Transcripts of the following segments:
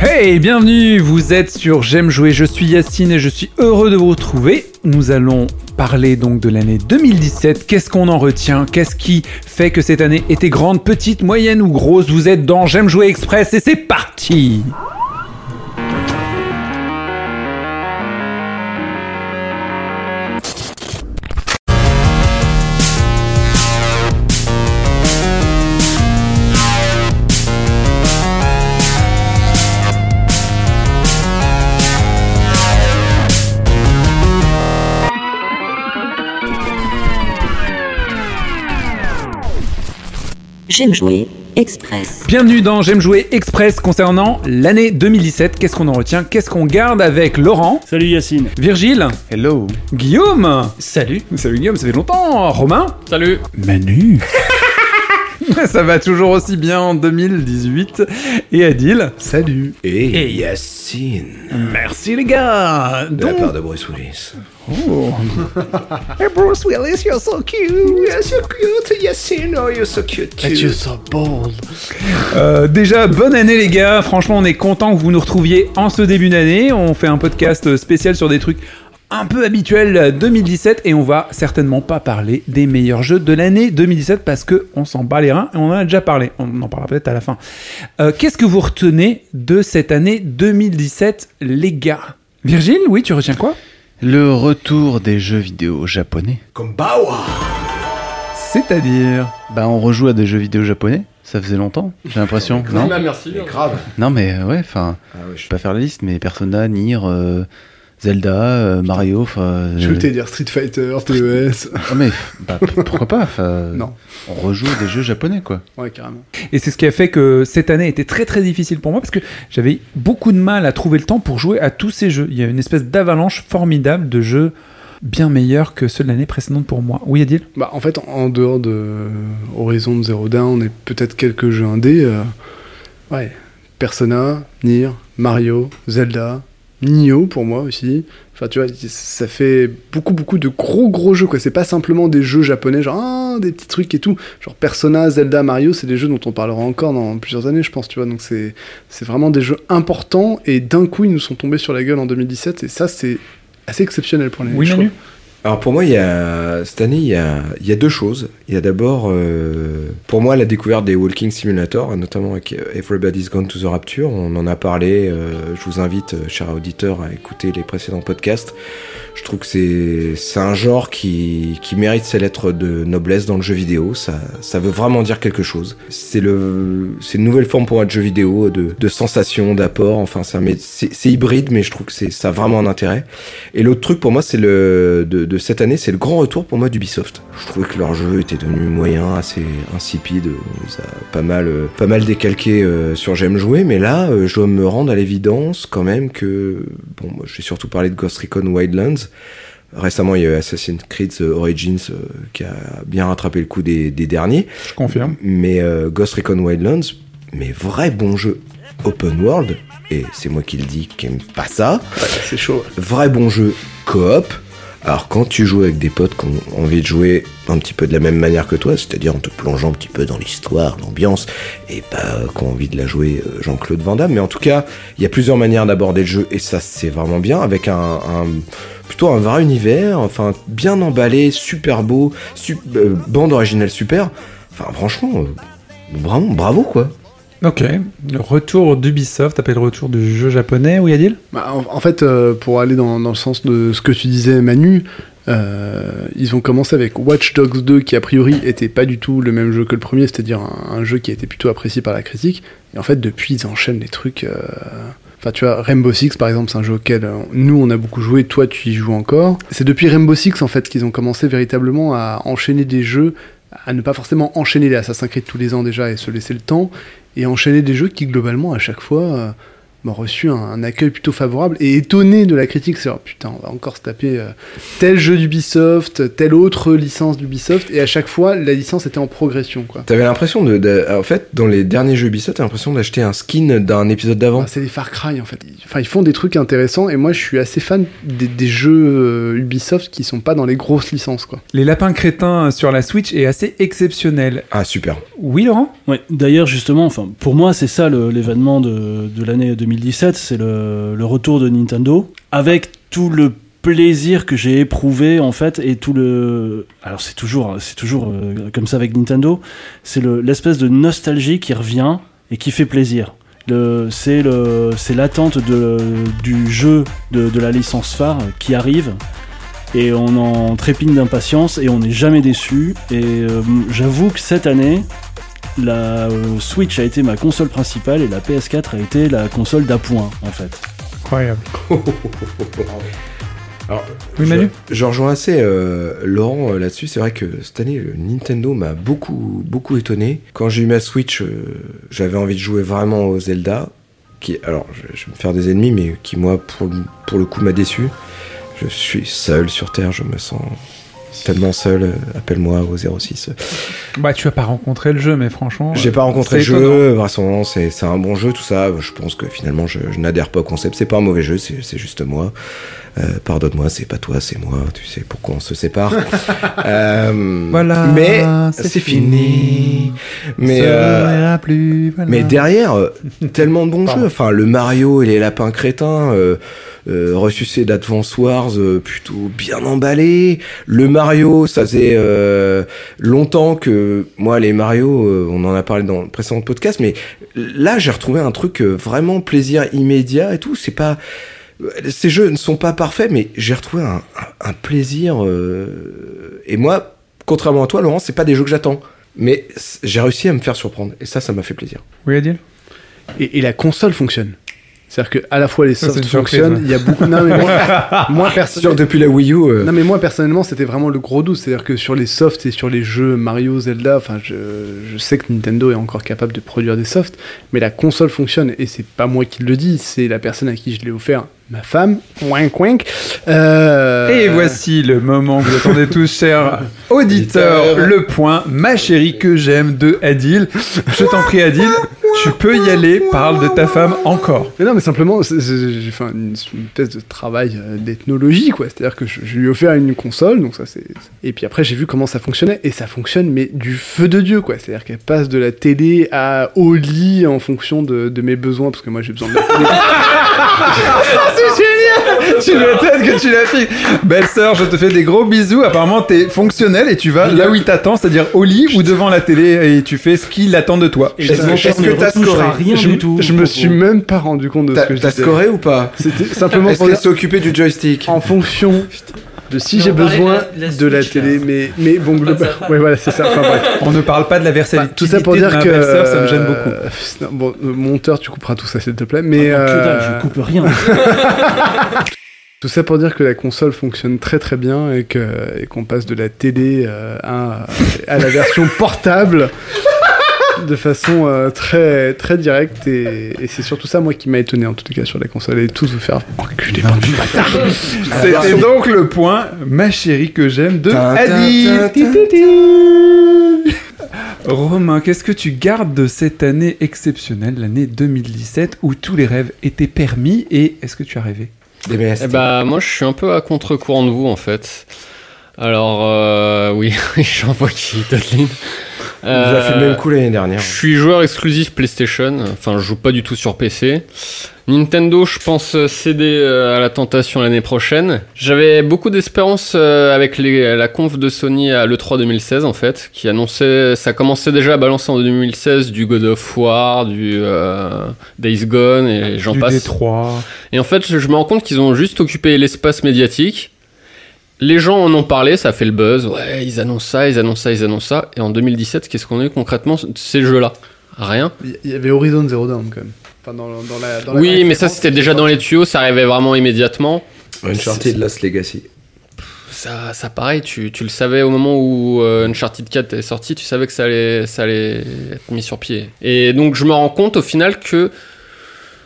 Hey, bienvenue, vous êtes sur J'aime jouer, je suis Yacine et je suis heureux de vous retrouver. Nous allons parler donc de l'année 2017, qu'est-ce qu'on en retient, qu'est-ce qui fait que cette année était grande, petite, moyenne ou grosse, vous êtes dans J'aime jouer express et c'est parti J'aime jouer Express. Bienvenue dans J'aime jouer express concernant l'année 2017, qu'est-ce qu'on en retient, qu'est-ce qu'on garde avec Laurent, Salut Yacine. Virgile, Hello. Guillaume, Salut. salut Guillaume, ça fait longtemps, Romain, Salut. Manu. Ça va toujours aussi bien en 2018. Et Adil? Salut. Et Yacine, Merci les gars. de la part de Bruce Willis. Oh. hey Bruce Willis, you're so cute. You're so cute, Yacine, oh you're so cute. And you're so bold. Euh, déjà, bonne année les gars. Franchement, on est content que vous nous retrouviez en ce début d'année. On fait un podcast spécial sur des trucs un peu habituels 2017 et on va certainement pas parler des meilleurs jeux de l'année 2017 parce que on s'en bat les reins et on en a déjà parlé. On en parlera peut-être à la fin. Euh, Qu'est-ce que vous retenez de cette année 2017 les gars? Virgile, oui, tu retiens quoi? Le retour des jeux vidéo japonais. Comme Bawa. C'est-à-dire Bah, on rejoue à des jeux vidéo japonais. Ça faisait longtemps, j'ai l'impression. non merci. Mais grave. Non, mais ouais, enfin, Ah ouais, je vais pas faire la liste, mais Persona, Nier, euh, Zelda, euh, Mario, enfin. euh, Je voulais dire Street Fighter, TES. ah, mais bah, pourquoi pas Non. On rejoue à des jeux japonais, quoi. Ouais, carrément. Et c'est ce qui a fait que cette année était très très difficile pour moi parce que j'avais beaucoup de mal à trouver le temps pour jouer à tous ces jeux. Il y a une espèce d'avalanche formidable de jeux bien meilleurs que ceux de l'année précédente pour moi. Oui, Adil? Bah, en fait, en dehors de Horizon Zero Dawn et peut-être quelques jeux indés, euh, ouais, Persona, Nier, Mario, Zelda, Nioh pour moi aussi. Enfin, tu vois, ça fait beaucoup, beaucoup de gros, gros jeux, quoi. C'est pas simplement des jeux japonais, genre, ah, des petits trucs et tout. Genre, Persona, Zelda, Mario, c'est des jeux dont on parlera encore dans plusieurs années, je pense, tu vois. Donc, c'est c'est vraiment des jeux importants et d'un coup, ils nous sont tombés sur la gueule en 2017 et ça, c'est assez exceptionnel pour les Oui, Manu Alors pour moi, il y a, cette année, il y a, il y a deux choses. Il y a d'abord, euh, pour moi, la découverte des Walking Simulator, notamment avec Everybody's Gone to the Rapture. On en a parlé. euh, je vous invite, euh, chers auditeurs, à écouter les précédents podcasts. Je trouve que c'est c'est un genre qui, qui mérite ses lettres de noblesse dans le jeu vidéo. Ça, ça veut vraiment dire quelque chose. C'est le c'est une nouvelle forme pour moi de jeu vidéo, de, de sensation, d'apport. Enfin, ça, mais c'est c'est hybride, mais je trouve que c'est ça a vraiment un intérêt. Et l'autre truc pour moi, c'est le de, de cette année, c'est le grand retour pour moi d'Ubisoft. Je trouvais que leur jeu était devenu moyen, assez insipide. Ça a pas mal, euh, pas mal décalqué euh, sur J'aime jouer, mais là, euh, je dois me rendre à l'évidence quand même que bon, moi, je vais surtout parler de Ghost Recon Wildlands. Récemment, il y a eu Assassin's Creed Origins euh, qui a bien rattrapé le coup des, des derniers. Je confirme. Mais euh, Ghost Recon Wildlands, mais vrai bon jeu open world, et c'est moi qui le dis qui aime pas ça, C'est chaud. vrai bon jeu coop. Alors quand tu joues avec des potes qui ont envie de jouer un petit peu de la même manière que toi, c'est-à-dire en te plongeant un petit peu dans l'histoire, l'ambiance, et pas euh, qui ont envie de la jouer euh, Jean-Claude Van Damme, mais en tout cas, il y a plusieurs manières d'aborder le jeu, et ça c'est vraiment bien, avec un, plutôt un vrai univers, enfin bien emballé, super beau, euh, bande originale super, enfin franchement, vraiment bravo quoi. Ok. Le retour d'Ubisoft, appelle le retour du jeu japonais. Oui, Adil Bah, en, fait, euh, pour aller dans, le sens de ce que tu disais, Manu, euh, ils ont commencé avec Watch Dogs 2, qui a priori était pas du tout le même jeu que le premier, c'est-à-dire un, jeu qui a été plutôt apprécié par la critique. Et en fait, depuis, ils enchaînent des trucs. euh, Enfin, tu vois, Rainbow Six, par exemple, c'est un jeu auquel nous, on a beaucoup joué, toi, tu y joues encore. C'est depuis Rainbow Six, en fait, qu'ils ont commencé véritablement à enchaîner des jeux, à ne pas forcément enchaîner les Assassin's Creed tous les ans déjà et se laisser le temps, et enchaîner des jeux qui, globalement, à chaque fois, euh, m'ont reçu un, un accueil plutôt favorable et étonné de la critique. C'est genre, putain, on va encore se taper euh, tel jeu d'Ubisoft, telle autre licence d'Ubisoft, et à chaque fois, la licence était en progression, quoi. T'avais l'impression de, de- en fait, dans les derniers jeux Ubisoft, t'as l'impression d'acheter un skin d'un épisode d'avant. Ah, c'est des Far Cry en fait. Enfin, ils font des trucs intéressants et moi je suis assez fan des, des jeux euh, Ubisoft qui sont pas dans les grosses licences quoi. Les lapins crétins sur la Switch est assez exceptionnel. Ah super. Oui, Laurent? Ouais, d'ailleurs, justement, enfin, pour moi, c'est ça le- l'événement de, de l'année 2017. 2017, c'est le, retour de Nintendo avec tout le plaisir que j'ai éprouvé en fait et tout le alors c'est toujours c'est toujours euh, comme ça avec Nintendo c'est le- l'espèce de nostalgie qui revient et qui fait plaisir. C'est l'attente du jeu de, de la licence phare qui arrive et on en trépigne d'impatience et on n'est jamais déçu. Et euh, j'avoue que cette année la euh, Switch a été ma console principale et la PS4 a été la console d'appoint en fait Incroyable. Alors, Oui, je- Manu je, rejoins assez euh, Laurent euh, là-dessus. C'est vrai que cette année, le Nintendo m'a beaucoup, beaucoup étonné. Quand j'ai eu ma Switch, euh, j'avais envie de jouer vraiment au Zelda. Qui, alors, je, je vais me faire des ennemis, mais qui, moi, pour le coup, m'a déçu. Je suis seul sur Terre, je me sens tellement seul. euh, Appelle-moi au 06. Bah, tu as pas rencontré le jeu, mais franchement. J'ai pas rencontré le jeu, vraisemblablement c'est un bon jeu, tout ça. Je pense que finalement je, je n'adhère pas au concept. C'est pas un mauvais jeu, c'est juste moi. Euh, Pardonne-moi, c'est pas toi, c'est moi. Tu sais pourquoi on se sépare. Euh, Voilà, mais c'est fini. fini. Mais Ça euh, ira plus, voilà. mais derrière, tellement de bons jeux. Enfin, le Mario et les lapins crétins, euh, ressuscité d'Advance Wars, euh, plutôt bien emballé. Le Mario, ça faisait euh, longtemps que moi, les Mario, euh, on en a parlé dans le précédent podcast, mais là, j'ai retrouvé un truc euh, vraiment plaisir immédiat et tout. C'est pas ces jeux ne sont pas parfaits, mais j'ai retrouvé un, un- un plaisir. euh, et moi, contrairement à toi, Laurent, c'est pas des jeux que j'attends. Mais j'ai réussi à me faire surprendre. Et ça, ça m'a fait plaisir. Oui, Adil? Et, et la console fonctionne. C'est-à-dire que à la fois les softs surprise, fonctionnent, ouais. il y a beaucoup. Non, mais moi, moi personnellement. depuis la Wii U, euh, Non mais moi personnellement c'était vraiment le gros doute, c'est-à-dire que sur les softs et sur les jeux Mario, Zelda, enfin je, je sais que Nintendo est encore capable de produire des softs, mais la console fonctionne et c'est pas moi qui le dis, c'est la personne à qui je l'ai offert, ma femme, wink wink. Euh, Et voici le moment que vous attendez tous, chers auditeurs. Le point, ma chérie que j'aime de Adil. Je t'en prie, Adil, tu peux y aller. Parle de ta femme encore. Mais non, mais simplement, j'ai fait une, une espèce de travail euh, d'ethnologie, quoi. C'est-à-dire que je, je lui ai offert une console, donc ça c'est. Et puis après, j'ai vu comment ça fonctionnait, et ça fonctionne, mais du feu de Dieu, quoi. C'est-à-dire qu'elle passe de la télé à au lit en fonction de, de mes besoins, parce que moi j'ai besoin de la télé. Tu m'étonnes que tu l'as fait. Belle sœur, je te fais des gros bisous. Apparemment, t'es fonctionnel et tu vas là où il t'attend, c'est-à-dire au lit ou devant la télé et tu fais ce qu'il attend de toi. Est-ce que- t'as scoré rien je, du tout je me suis même pas rendu compte de ce que je t'as scoré ou pas? C'était simplement pour occupée du joystick? En fonction de si j'ai besoin de la- la de la Switch, télé, là. mais, mais bon, Pas de global... sa femme. ouais, voilà, c'est ça. Enfin, bref. On ne parle pas de la versatilité Enfin, tout ça pour dire ma que ça me gêne beaucoup. euh, non, bon, euh, monteur, tu couperas tout ça, s'il te plaît. Mais Ah, non, que dalle, euh, je coupe rien tout ça pour dire que la console fonctionne très très bien et qu'on passe de la télé euh, à, à la version portable de façon euh, très très directe et, et c'est surtout ça moi qui m'a étonné en tout cas sur la console et tous vous faire enculer par du bâtard. C'était donc le point, ma chérie que j'aime de tin, Romain, qu'est-ce que tu gardes de cette année exceptionnelle, l'année 2017, où tous les rêves étaient permis et est-ce que tu as rêvé? Eh bah, moi, je suis un peu à contre-courant de vous, en fait. Alors, euh, oui, j'en vois qui, Totlin. Fait le même coup l'année dernière. Je suis joueur exclusif PlayStation, enfin je joue pas du tout sur PC. Nintendo, je pense euh, céder euh, à la tentation l'année prochaine. J'avais beaucoup d'espérance euh, avec les- la conf de Sony à l'E3 2016 en fait, qui annonçait, ça commençait déjà à balancer en 2016 du God of War, du euh, Days Gone et j'en Du passe. Et en fait, je, je me rends compte qu'ils ont juste occupé l'espace médiatique. Les gens en ont parlé, ça a fait le buzz. Ouais, ils annoncent ça, ils annoncent ça, ils annoncent ça. Et en 2017, qu'est-ce qu'on a eu concrètement de ces jeux-là? Rien. Il y avait Horizon Zero Dawn quand même. Enfin, dans, dans la, dans la Oui, mais ça c'était déjà dans les tuyaux, ça arrivait vraiment immédiatement. Uncharted Lost Legacy. Ça, ça pareil, tu, tu le savais au moment où euh, Uncharted 4 est sorti, tu savais que ça allait, ça allait être mis sur pied. Et donc je me rends compte au final que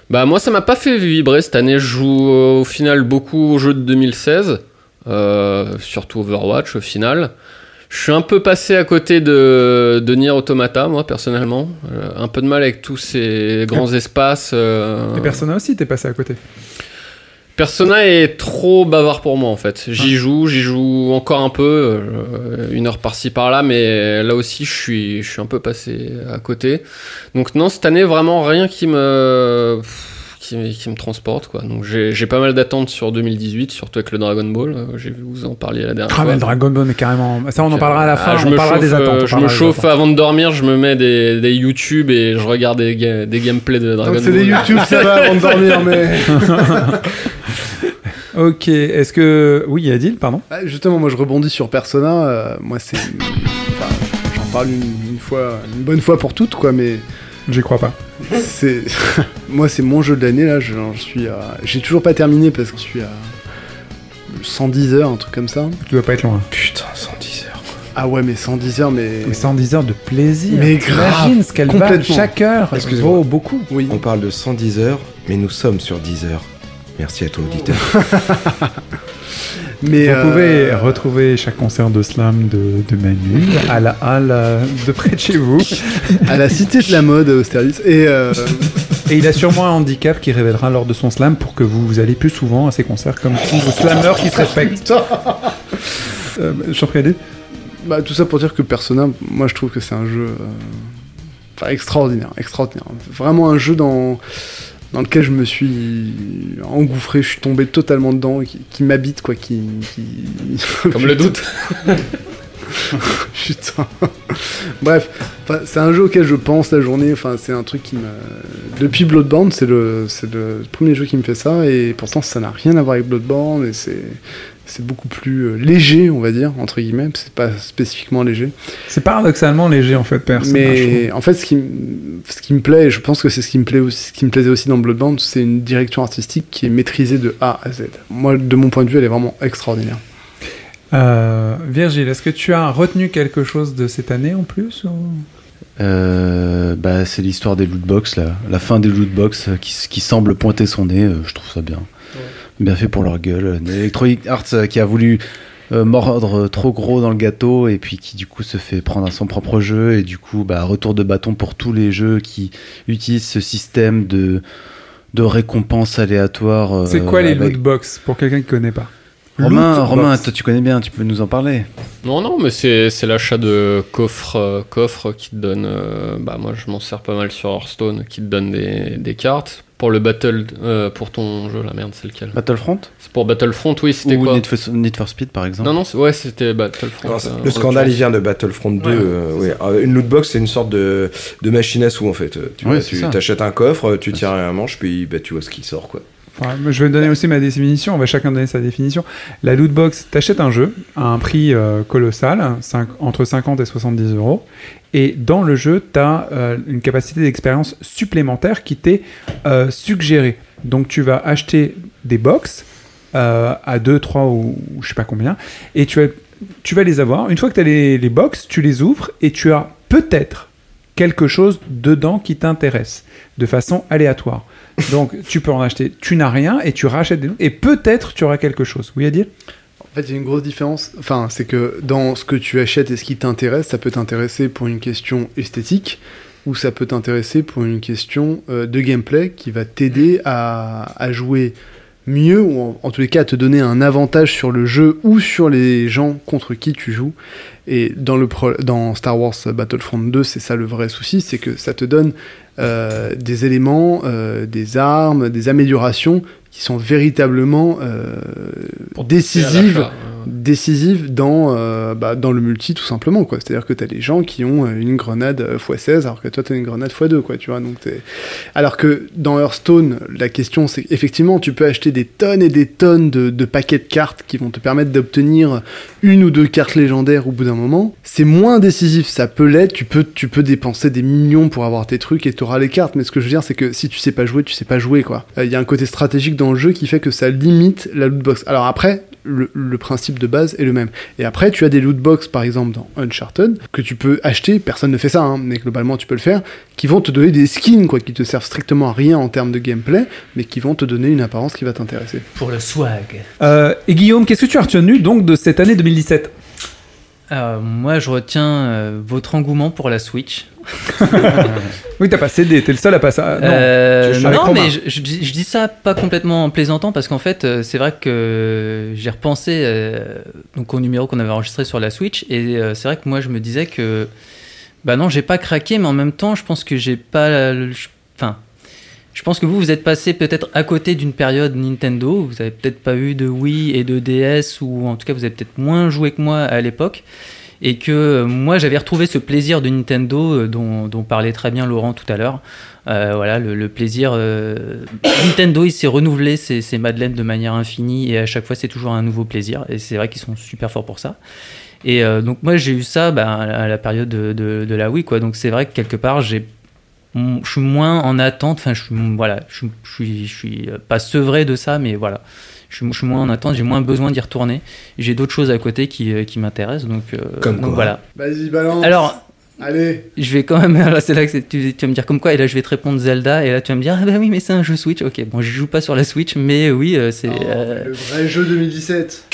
bah moi ça m'a pas fait vibrer cette année. Je joue euh, au final beaucoup aux jeux de 2016, euh, surtout Overwatch au final. Je suis un peu passé à côté de, de Nier Automata, moi personnellement. Euh, un peu de mal avec tous ces grands espaces. euh, Et Persona aussi, t'es passé à côté. Persona est trop bavard pour moi en fait. J'y joue, j'y joue encore un peu, euh, une heure par-ci par-là, mais là aussi je suis, je suis un peu passé à côté. Donc non, cette année vraiment rien qui me, qui, qui me transporte. Quoi. Donc j'ai j'ai pas mal d'attentes sur 2018, surtout avec le Dragon Ball. Euh, J'ai vu vous en parliez la dernière Ah, fois. mais le Dragon Ball, mais carrément. Ça, on en parlera à la fin. Ah, je on me parlera chauffe, des attentes. euh, on je me chauffe attentes. avant de dormir, je me mets des, des YouTube et je regarde des, ga- des gameplays de Dragon Donc c'est Ball. des YouTube, ça va avant de dormir, mais. Ok, est-ce que. Oui, Adil, pardon. Ah, Justement, moi je rebondis sur Persona. euh, moi c'est. Enfin, j'en parle une, une fois, une bonne fois pour toutes, quoi, mais J'y crois pas. C'est. moi c'est mon jeu de l'année là. Je, je suis à. J'ai toujours pas terminé parce que je suis à 110 heures, un truc comme ça. Tu dois pas être loin. Putain, 110 heures. Ah ouais, mais 110 heures, mais. Mais 110 heures de plaisir. Mais grave, Imagine ce qu'elle va chaque heure. Excusez-moi. vaut beaucoup. Oui. On parle de 110 heures, mais nous sommes sur 10 heures. Merci à toi, auditeur. Mais Vous euh, pouvez retrouver chaque concert de slam de, de Manu à la halle euh, de près de chez vous. à la cité de la mode à Austerlitz. Et euh, Et il a sûrement un handicap qui révélera lors de son slam pour que vous allez plus souvent à ses concerts comme tous vos slammeurs qui se respectent. Euh, J'en bah, tout ça pour dire que Persona, moi je trouve que c'est un jeu. euh, extraordinaire, extraordinaire. Vraiment un jeu dans. Dans lequel je me suis engouffré, je suis tombé totalement dedans, qui, qui m'habite, quoi, qui... qui- Comme le doute. Putain. Bref, c'est un jeu auquel je pense la journée. Enfin, c'est un truc qui me. Depuis Bloodborne, c'est le, c'est le premier jeu qui me fait ça. Et pourtant, ça n'a rien à voir avec Bloodborne. Et c'est, c'est beaucoup plus euh, léger, on va dire, entre guillemets. C'est pas spécifiquement léger. C'est paradoxalement léger en fait, personne. Mais en fait, ce qui, ce qui me plaît, et je pense que c'est ce qui me plaît aussi, ce qui me plaisait aussi dans Bloodborne, c'est une direction artistique qui est maîtrisée de A à Z. Moi, de mon point de vue, elle est vraiment extraordinaire. Euh, Virgile, est-ce que tu as retenu quelque chose de cette année en plus ou- Euh, bah, c'est l'histoire des lootbox, là. la fin des lootbox euh, qui, qui semble pointer son nez. euh, je trouve ça bien. Bien fait pour leur gueule. Electronic Arts euh, qui a voulu euh, mordre trop gros dans le gâteau et puis qui du coup se fait prendre à son propre jeu et du coup bah, retour de bâton pour tous les jeux qui utilisent ce système de de récompenses aléatoires. euh, C'est quoi les avec- loot box pour quelqu'un qui connaît pas? Romain, Romain, toi tu connais bien, tu peux nous en parler. Non, non, mais c'est l'achat de coffres, euh, coffres qui te donnent. euh, bah, moi, je m'en sers pas mal sur Hearthstone, qui te donne des, des cartes. Pour le battle, euh, pour ton jeu, la merde, c'est lequel Battlefront C'est pour Battlefront, oui, c'était ou quoi Need for, Need for Speed par exemple Non, non, c'est- ouais, c'était Battlefront. Euh, le scandale, il vient de Battlefront 2. Ouais. euh, ouais. Euh, Une lootbox, c'est une sorte de, de machine à sous, en fait. Tu, Ouais, vois, tu ça. achètes un coffre, tu tires un manche, puis bah, tu vois ce qui sort, quoi. Je vais donner aussi ma définition, on va chacun donner sa définition. La loot box, t'achètes un jeu à un prix euh, colossal, entre 50 et 70 euros, et dans le jeu, t'as euh, une capacité d'expérience supplémentaire qui t'est euh, suggérée. Donc tu vas acheter des box à 2, 3 ou, ou je sais pas combien, et tu vas, tu vas les avoir. Une fois que tu as les, les box, tu les ouvres et tu as peut-être quelque chose dedans qui t'intéresse de façon aléatoire. Donc tu peux en acheter, tu n'as rien et tu rachètes des et peut-être tu auras quelque chose. Oui à dire En fait, il y a une grosse différence. Enfin, c'est que dans ce que tu achètes et ce qui t'intéresse, ça peut t'intéresser pour une question esthétique ou ça peut t'intéresser pour une question euh, de gameplay qui va t'aider à, à jouer mieux ou en, en tous les cas à te donner un avantage sur le jeu ou sur les gens contre qui tu joues. Et dans, le pro- dans Star Wars Battlefront 2, c'est ça le vrai souci, c'est que ça te donne euh, des éléments, euh, des armes, des améliorations qui sont véritablement euh, décisives euh. Décisive dans, euh, bah, dans le multi tout simplement quoi. C'est-à-dire que tu as des gens qui ont euh, une grenade euh, x16 alors que toi tu as une grenade x2 quoi, tu vois. Donc alors que dans Hearthstone, la question c'est effectivement tu peux acheter des tonnes et des tonnes de, paquets de cartes qui vont te permettre d'obtenir une ou deux cartes légendaires au bout d'un moment. C'est moins décisif, ça peut l'être, tu peux tu peux dépenser des millions pour avoir tes trucs et tu auras les cartes, mais ce que je veux dire c'est que si tu sais pas jouer, tu sais pas jouer quoi. Il y a un côté stratégique dans le jeu qui fait que ça limite la loot box. Alors après, le principe de base est le même. Et après, tu as des loot box, par exemple, dans Uncharted, que tu peux acheter, personne ne fait ça, hein, mais globalement tu peux le faire, qui vont te donner des skins, quoi, qui te servent strictement à rien en termes de gameplay, mais qui vont te donner une apparence qui va t'intéresser. Pour le swag. Euh, Et Guillaume, qu'est-ce que tu as retenu donc de cette année 2017 Moi, je retiens euh, votre engouement pour la Switch. Oui, t'as pas cédé, t'es le seul à pas ça. Non. Euh, non, mais je, je dis je dis ça pas complètement en plaisantant parce qu'en fait, euh, c'est vrai que j'ai repensé euh, donc au numéro qu'on avait enregistré sur la Switch et c'est vrai que moi je me disais que bah non, j'ai pas craqué, mais en même temps, je pense que j'ai pas, enfin, Je pense que vous, vous êtes passé peut-être à côté d'une période Nintendo. Vous avez peut-être pas eu de Wii et de DS, ou en tout cas, vous avez peut-être moins joué que moi à l'époque. Et que euh, moi, j'avais retrouvé ce plaisir de Nintendo euh, dont, parlait très bien Laurent tout à l'heure. Euh, voilà, le, plaisir. Nintendo, il s'est renouvelé ses, ses Madeleines de manière infinie et à chaque fois, c'est toujours un nouveau plaisir. Et c'est vrai qu'ils sont super forts pour ça. Et donc, moi, j'ai eu ça bah, à la- période de, de- de la Wii, quoi. Donc, c'est vrai que quelque part, j'ai je suis moins en attente. Enfin, je suis voilà, je, suis- je suis, je suis euh, pas sevré de ça, mais voilà, je suis, je suis moins en attente. J'ai moins besoin d'y retourner. J'ai d'autres choses à côté qui, euh, qui m'intéressent, donc, euh, Comme donc quoi voilà. Vas-y, balance. Alors, Allez. je vais quand même. Là, c'est là que tu, tu vas me dire comme quoi, et là, je vais te répondre Zelda, et là, tu vas me dire, ah bah oui, mais c'est un jeu Switch. Ok, bon, je joue pas sur la Switch, mais oui, c'est. Oh, euh, Le vrai jeu 2017.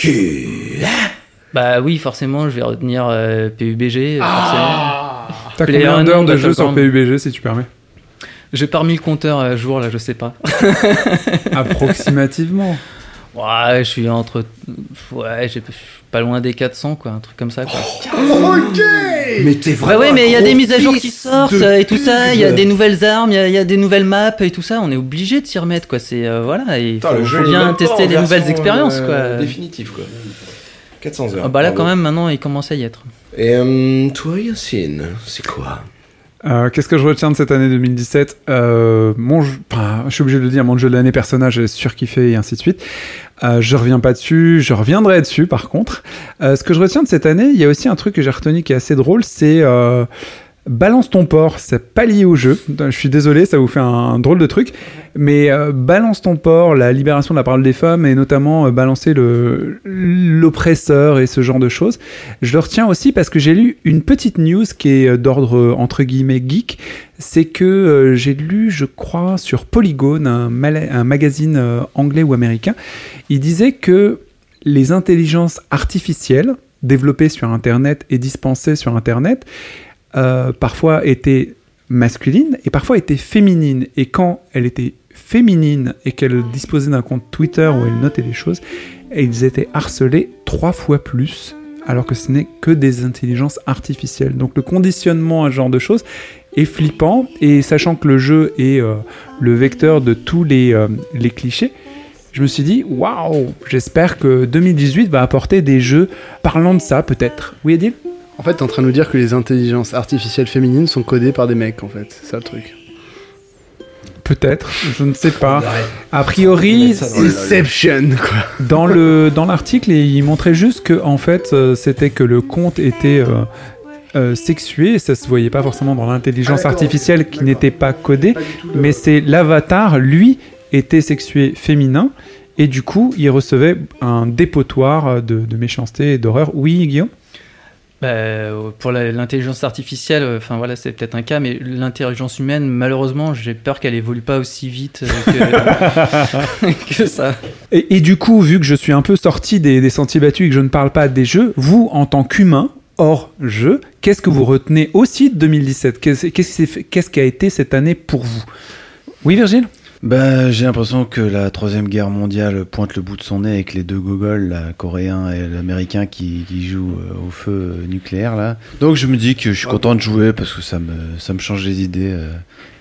bah oui, forcément, je vais retenir euh, PUBG. Ah. T'as combien d'heures de Unknown jeu sur. PUBG si tu permets J'ai pas remis le compteur à jour, là, je sais pas. Approximativement. Ouais, je suis entre. Ouais, j'ai- je suis pas loin des 400, quoi, un truc comme ça, quoi. Ok Mais t'es vraiment. ouais, mais il y a des mises à jour qui sortent et tout ça. Il y a des nouvelles armes, il y a- il y, a des nouvelles maps et tout ça. On est obligé de s'y remettre, quoi. C'est euh, voilà, et il faut, faut bien tester les nouvelles expériences, euh, quoi. Définitive, quoi. 400 heures. Ah bah là, bravo. quand même, maintenant, il commence à y être. Et euh, toi, Yacine, c'est quoi? Euh, Qu'est-ce que je retiens de cette année 2017 euh, mon Je suis obligé de le dire, mon jeu de l'année personnage, j'ai surkiffé et ainsi de suite. Euh, je reviens pas dessus, je reviendrai dessus par contre. Ce que je retiens de cette année, il y a aussi un truc que j'ai retenu qui est assez drôle, c'est Balance ton port, c'est pas lié au jeu. Je suis désolé, ça vous fait un, drôle de truc. Mais euh, Balance ton port, la libération de la parole des femmes et notamment euh, balancer l'oppresseur et ce genre de choses. Je le retiens aussi parce que j'ai lu une petite news qui est euh, d'ordre entre guillemets geek. C'est que j'ai lu, je crois, sur Polygon, un, magazine anglais ou américain. Il disait que les intelligences artificielles développées sur Internet et dispensées sur Internet euh, parfois étaient masculines et parfois étaient féminines. Et quand elle était féminine et qu'elle disposait d'un compte Twitter où elle notait des choses, ils étaient harcelés trois fois plus, alors que ce n'est que des intelligences artificielles. Donc le conditionnement à ce genre de choses est flippant, et sachant que le jeu est euh, le vecteur de tous les, euh, les clichés, je me suis dit, waouh, j'espère que 2018 va apporter des jeux parlant de ça, peut-être. Oui, Edil En fait, t'es en train de nous dire que les intelligences artificielles féminines sont codées par des mecs, en fait. C'est ça le truc. Peut-être, je ne sais pas. A priori, Inception, quoi. dans le dans l'article, il montrait juste que en fait, euh, c'était que le compte était euh, euh, sexué, et ça se voyait pas forcément dans l'intelligence Ah, artificielle qui d'accord. n'était pas codée, Pas mais c'est l'avatar, lui, était sexué féminin. Et du coup, il recevait un dépotoir de, de méchanceté et d'horreur. Oui, Guillaume? Bah, euh, pour l'intelligence artificielle, euh, enfin voilà, c'est peut-être un cas, mais l'intelligence humaine, malheureusement, j'ai peur qu'elle évolue pas aussi vite euh, que, que ça. Et, et du coup, vu que je suis un peu sorti des, des sentiers battus et que je ne parle pas des jeux, vous, en tant qu'humain, hors jeu, qu'est-ce que vous retenez aussi de 2017 Qu'est-ce fait- qu'est-ce qui a été cette année pour vous? Oui, Virgile? Bah, j'ai l'impression que la troisième guerre mondiale pointe le bout de son nez avec les deux gogoles, là, coréen et l'américain, qui, qui jouent euh, au feu euh, nucléaire là. Donc je me dis que je suis content de jouer parce que ça me, ça me change les idées euh,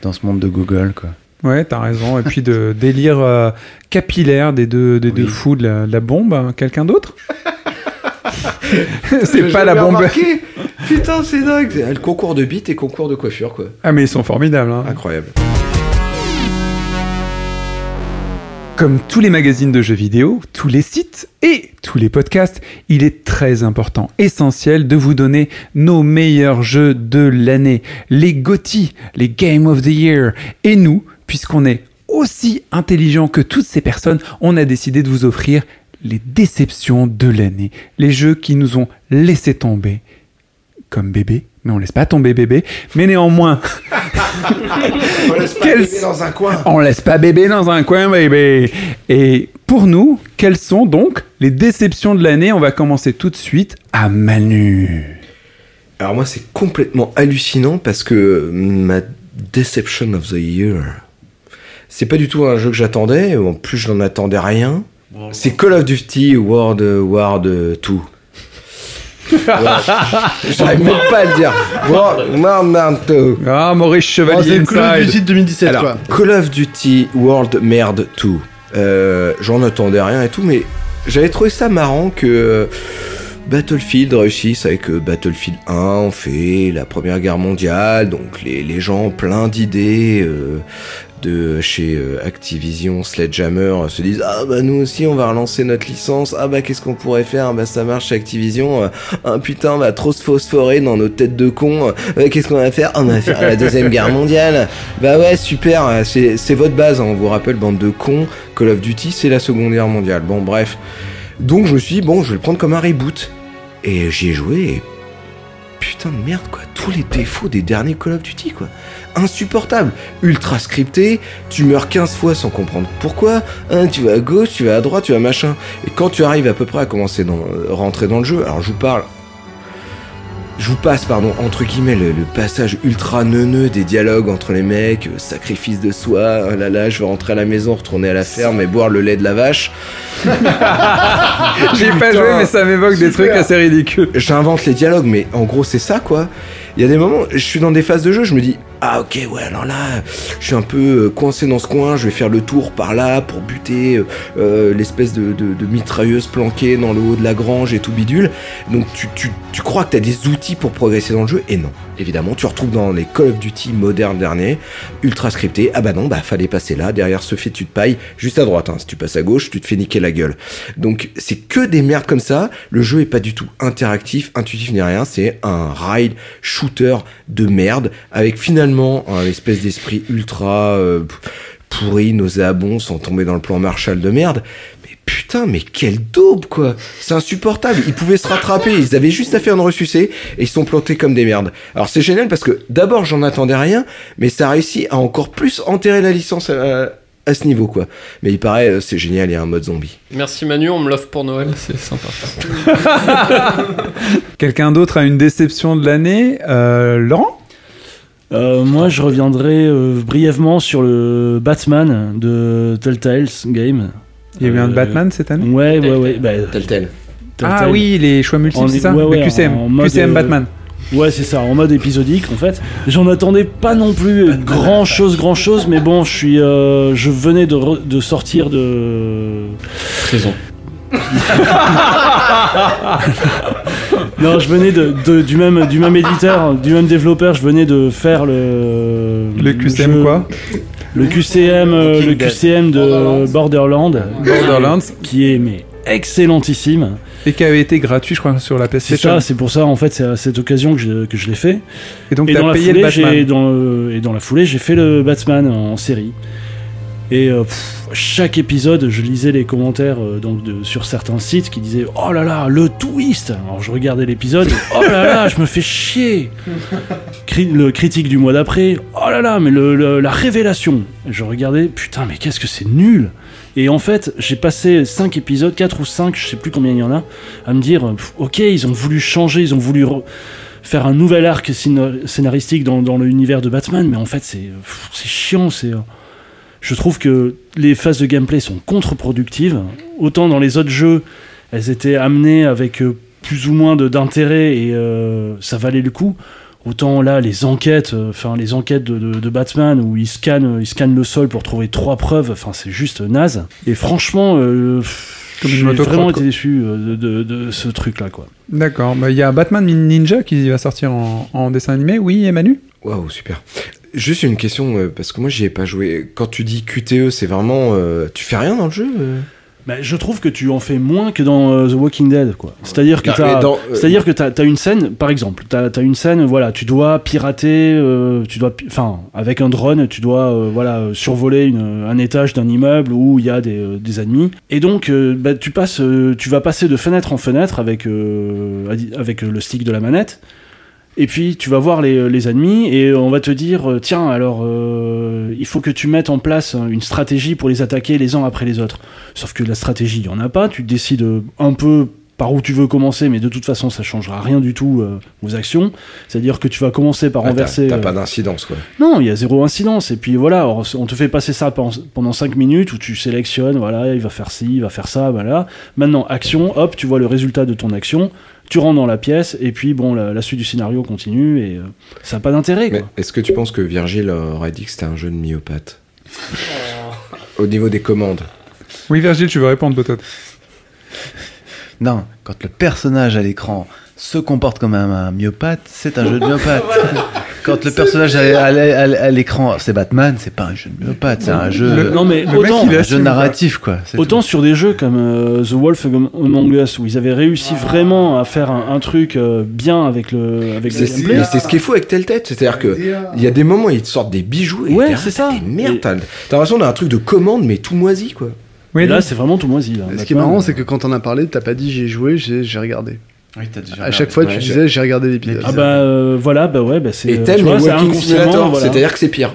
dans ce monde de gogoles quoi. Ouais, t'as raison. Et puis de délire euh, capillaire des deux, des deux fous de la, de la bombe. hein. Quelqu'un d'autre? C'est pas la bombe. remarqué. Putain, c'est dingue. Le concours de beat et concours de coiffure, quoi. Ah, mais ils sont formidables. hein. Incroyable. Comme tous les magazines de jeux vidéo, tous les sites et tous les podcasts, il est très important, essentiel de vous donner nos meilleurs jeux de l'année, les GOTY, les Game of the Year. Et nous, puisqu'on est aussi intelligent que toutes ces personnes, on a décidé de vous offrir les déceptions de l'année, les jeux qui nous ont laissé tomber comme bébé, mais on laisse pas tomber bébé, mais néanmoins, On laisse pas Quel- bébé dans un coin. on laisse pas bébé dans un coin, bébé. Et pour nous, quelles sont donc les déceptions de l'année? On va commencer tout de suite à Manu. Alors moi, c'est complètement hallucinant parce que ma Deception of the Year, c'est pas du tout un jeu que j'attendais. En plus, je n'en attendais rien. C'est Call of Duty World War 2. J'arrive même pas à le dire. 2. Ah, Maurice Oh, c'est Chevalier le Call of. Duty 2017 Alors, quoi. Call of Duty World Merde 2. Euh, J'en attendais rien et tout, mais j'avais trouvé ça marrant que euh, Battlefield réussisse avec euh, Battlefield 1, on fait la Première Guerre mondiale, donc les, les gens pleins d'idées euh, chez euh, Activision, Sledgehammer euh, se disent ah bah nous aussi on va relancer notre licence, ah bah qu'est-ce qu'on pourrait faire, bah ça marche chez Activision, ah putain on va trop se phosphorer dans nos têtes de cons, Euh, qu'est-ce qu'on va faire, Ah, on va faire la deuxième guerre mondiale, bah ouais super, c'est c'est votre base, hein, on vous rappelle bande de cons, Call of Duty c'est la seconde guerre mondiale, bon bref, donc je me suis dit bon je vais le prendre comme un reboot, et j'y ai joué et putain de merde quoi, tous les défauts des derniers Call of Duty quoi. Insupportable, ultra scripté, tu meurs 15 fois sans comprendre pourquoi, hein, tu vas à gauche, tu vas à droite, tu vas machin. Et quand tu arrives à peu près à commencer dans, euh, rentrer dans le jeu, alors je vous parle, je vous passe, pardon, entre guillemets, le, le passage ultra neuneux des dialogues entre les mecs, euh, sacrifice de soi, oh là là, je vais rentrer à la maison, retourner à la ferme et boire le lait de la vache. J'ai pas joué, mais ça m'évoque des trucs assez ridicules. J'invente les dialogues, mais en gros, c'est ça, quoi. Il y a des moments, je suis dans des phases de jeu, je me dis, ah ok, ouais, alors là, je suis un peu euh, coincé dans ce coin, je vais faire le tour par là pour buter euh, euh, l'espèce de, de, mitrailleuse planquée dans le haut de la grange et tout bidule. Donc tu, tu, tu crois que t'as des outils pour progresser dans le jeu, et non. Évidemment, tu retrouves dans les Call of Duty modernes derniers, ultra scriptés, ah bah non, bah fallait passer là, derrière ce fétu de paille, juste à droite, hein. si tu passes à gauche, tu te fais niquer la gueule. Donc c'est que des merdes comme ça, le jeu est pas du tout interactif, intuitif ni rien, c'est un ride shooter de merde, avec finalement un espèce d'esprit ultra euh, pourri, nauséabond, sans tomber dans le plan Marshall de merde. Mais putain, mais quelle daube quoi C'est insupportable, ils pouvaient se rattraper, ils avaient juste à faire une ressucée, et ils sont plantés comme des merdes. Alors c'est génial parce que d'abord j'en attendais rien, mais ça a réussi à encore plus enterrer la licence à, à ce niveau quoi. Mais il paraît, euh, c'est génial, il y a un mode zombie. Merci Manu, on me l'offre pour Noël, c'est sympa. Quelqu'un d'autre a une déception de l'année Euh, Laurent? Euh, moi, je reviendrai euh, brièvement sur le Batman de Telltale Game. Il y a eu un Euh, Batman cette année Ouais, ouais, ouais. bah, Tel tel. Ah Telltale. oui, les choix multiples, En- c'est ça ouais, ouais, Le QCM, en mode, QCM euh, Batman. Ouais, c'est ça, en mode épisodique en fait. J'en attendais pas non plus grand chose, grand chose, mais bon, je suis, euh, je venais de, re- de sortir de. Prison. Non, je venais de, de- du même, du même éditeur, du même développeur. Je venais de faire le. Le QCM jeu- quoi Le QCM, euh, le. QCM de Borderlands, Borderlands. qui est mais excellentissime. Et qui avait été gratuit, je crois, sur la C'est PlayStation. ça, c'est pour ça en fait, c'est à cette occasion que je, que je l'ai fait. Et donc et, dans t'as la payé le Batman. dans le- et dans la foulée, j'ai fait le Batman en série. Et euh, chaque épisode, je lisais les commentaires euh, donc sur certains sites qui disaient Oh là là, le twist! Alors je regardais l'épisode, oh là là, je me fais chier! Le critique du mois d'après, oh là là, mais le, la révélation! Je regardais, putain, mais qu'est-ce que c'est nul! Et en fait, j'ai passé 5 épisodes, 4 ou 5, je sais plus combien il y en a, à me dire Ok, ils ont voulu changer, ils ont voulu re- faire un nouvel arc scénar- scénaristique dans, dans l'univers de Batman, mais en fait, c'est chiant, c'est. Je trouve que les phases de gameplay sont contre-productives. Autant dans les autres jeux, elles étaient amenées avec euh, plus ou moins d'intérêt et euh, ça valait le coup. Autant là, les enquêtes, euh, enfin les enquêtes de, de- de Batman où il scanne, il scanne le sol pour trouver trois preuves, enfin c'est juste naze. Et franchement, euh, j'ai vraiment été déçu de, de- de ce truc-là, quoi. D'accord. Bah, Il y a Batman Ninja qui va sortir en, en dessin animé. Oui, Emmanuel Waouh, super. Juste une question, euh, parce que moi j'y ai pas joué. Quand tu dis QTE, c'est vraiment. euh, tu fais rien dans le jeu euh Bah, je trouve que tu en fais moins que dans euh, The Walking Dead, quoi. C'est-à-dire que t'as- euh, C'est-à-dire que tu as, une scène, par exemple, tu as, une scène, voilà, tu dois pirater, euh, tu dois, enfin, avec un drone, tu dois, voilà, survoler une- un étage d'un immeuble où il y a des, des ennemis. Et donc, bah, tu passes, tu vas passer de fenêtre en fenêtre avec, avec le stick de la manette. Et puis tu vas voir les, les ennemis et on va te dire euh, tiens alors euh, il faut que tu mettes en place une stratégie pour les attaquer les uns après les autres. Sauf que la stratégie il y en a pas, tu décides euh, un peu par où tu veux commencer, mais de toute façon, ça changera rien du tout euh, aux actions. C'est-à-dire que tu vas commencer par Ah, renverser. T'as euh, pas d'incidence, quoi. non, il y a zéro incidence. Et puis voilà, on te fait passer ça pendant, pendant 5 minutes où tu sélectionnes, voilà, il va faire ci, il va faire ça, voilà. Maintenant, action, hop, tu vois le résultat de ton action, tu rentres dans la pièce, et puis bon, la, la suite du scénario continue, et euh, ça n'a pas d'intérêt, Mais est-ce que tu penses que Virgile aurait dit que c'était un jeu de myopathe Au niveau des commandes. Oui, Virgile, tu veux répondre peut-être Non, quand le personnage à l'écran se comporte comme un, un myopathe, c'est un jeu de myopathe. quand le personnage à, à- à- à l'écran, c'est Batman, c'est pas un jeu de myopathe, c'est un jeu, Le- Non, mais le mec, autant, il un jeu narratif, quoi. autant sur des jeux comme euh, The Wolf Among Us, où ils avaient réussi vraiment à faire un, un truc euh, bien avec le, avec le gameplay. mais c'est ce qui est fou avec telle tête, c'est-à-dire que il y a des moments où ils te sortent des bijoux et Ouais, c'est ça. Et- t'as l'impression d'un truc de commande mais tout moisi quoi. Oui, là, c'est vraiment tout moisi. Là. Ce qui est marrant, euh, c'est que quand on a parlé, t'as pas dit j'ai joué, j'ai regardé. Oui, t'as déjà À chaque fois, Ouais, tu disais j'ai regardé l'épisode. Ah bah euh, voilà, bah ouais, bah c'est. Et euh, t'aimes les Walking Simulator, voilà. c'est-à-dire que c'est pire.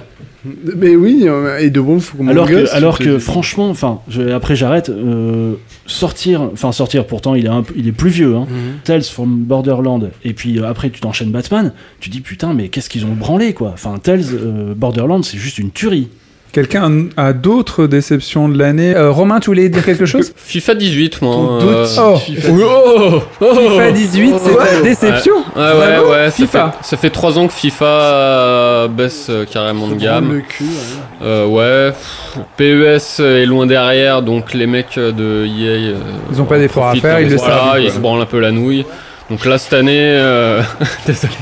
Mais oui, euh, et de Wolf Among Alors que, alors que franchement, enfin, après j'arrête. euh, sortir, enfin sortir. Pourtant, il est un, il est plus vieux. Hein. Mhm. Tales from Borderland. Et puis euh, après, tu t'enchaînes Batman. Tu dis putain, mais qu'est-ce qu'ils ont branlé quoi. Enfin, Tales, euh, Borderland, c'est juste une tuerie. Quelqu'un a d'autres déceptions de l'année Euh, Romain, tu voulais dire quelque chose FIFA 18, moi. Euh, doute, Oh. FIFA. Oh, oh, FIFA 18, c'est ta déception Ouais, ouais, ouais. Ça FIFA. fait, ça fait 3 ans que FIFA euh, baisse euh, carrément de gamme. le cul, ouais. Euh, ouais. PES est loin derrière, donc les mecs de EA. euh, Ils ont pas d'efforts à faire, ils le voilà, savent, Ils se branlent un peu la nouille. Donc là, cette année, euh, désolé.